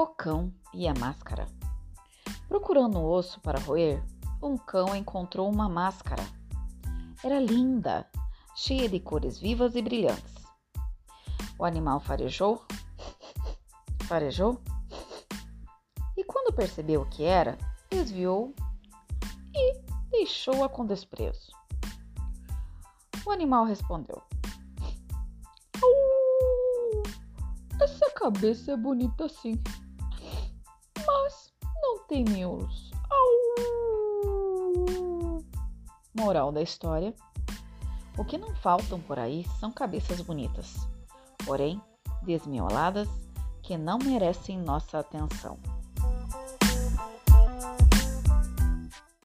O cão e a máscara. Procurando um osso para roer, um cão encontrou uma máscara. Era linda, cheia de cores vivas e brilhantes. O animal farejou, farejou, e quando percebeu o que era, desviou e deixou-a com desprezo. O animal respondeu: Essa cabeça é bonita sim, mas não tem miolos. Moral da história: O que não faltam por aí são cabeças bonitas, porém desmioladas, que não merecem nossa atenção.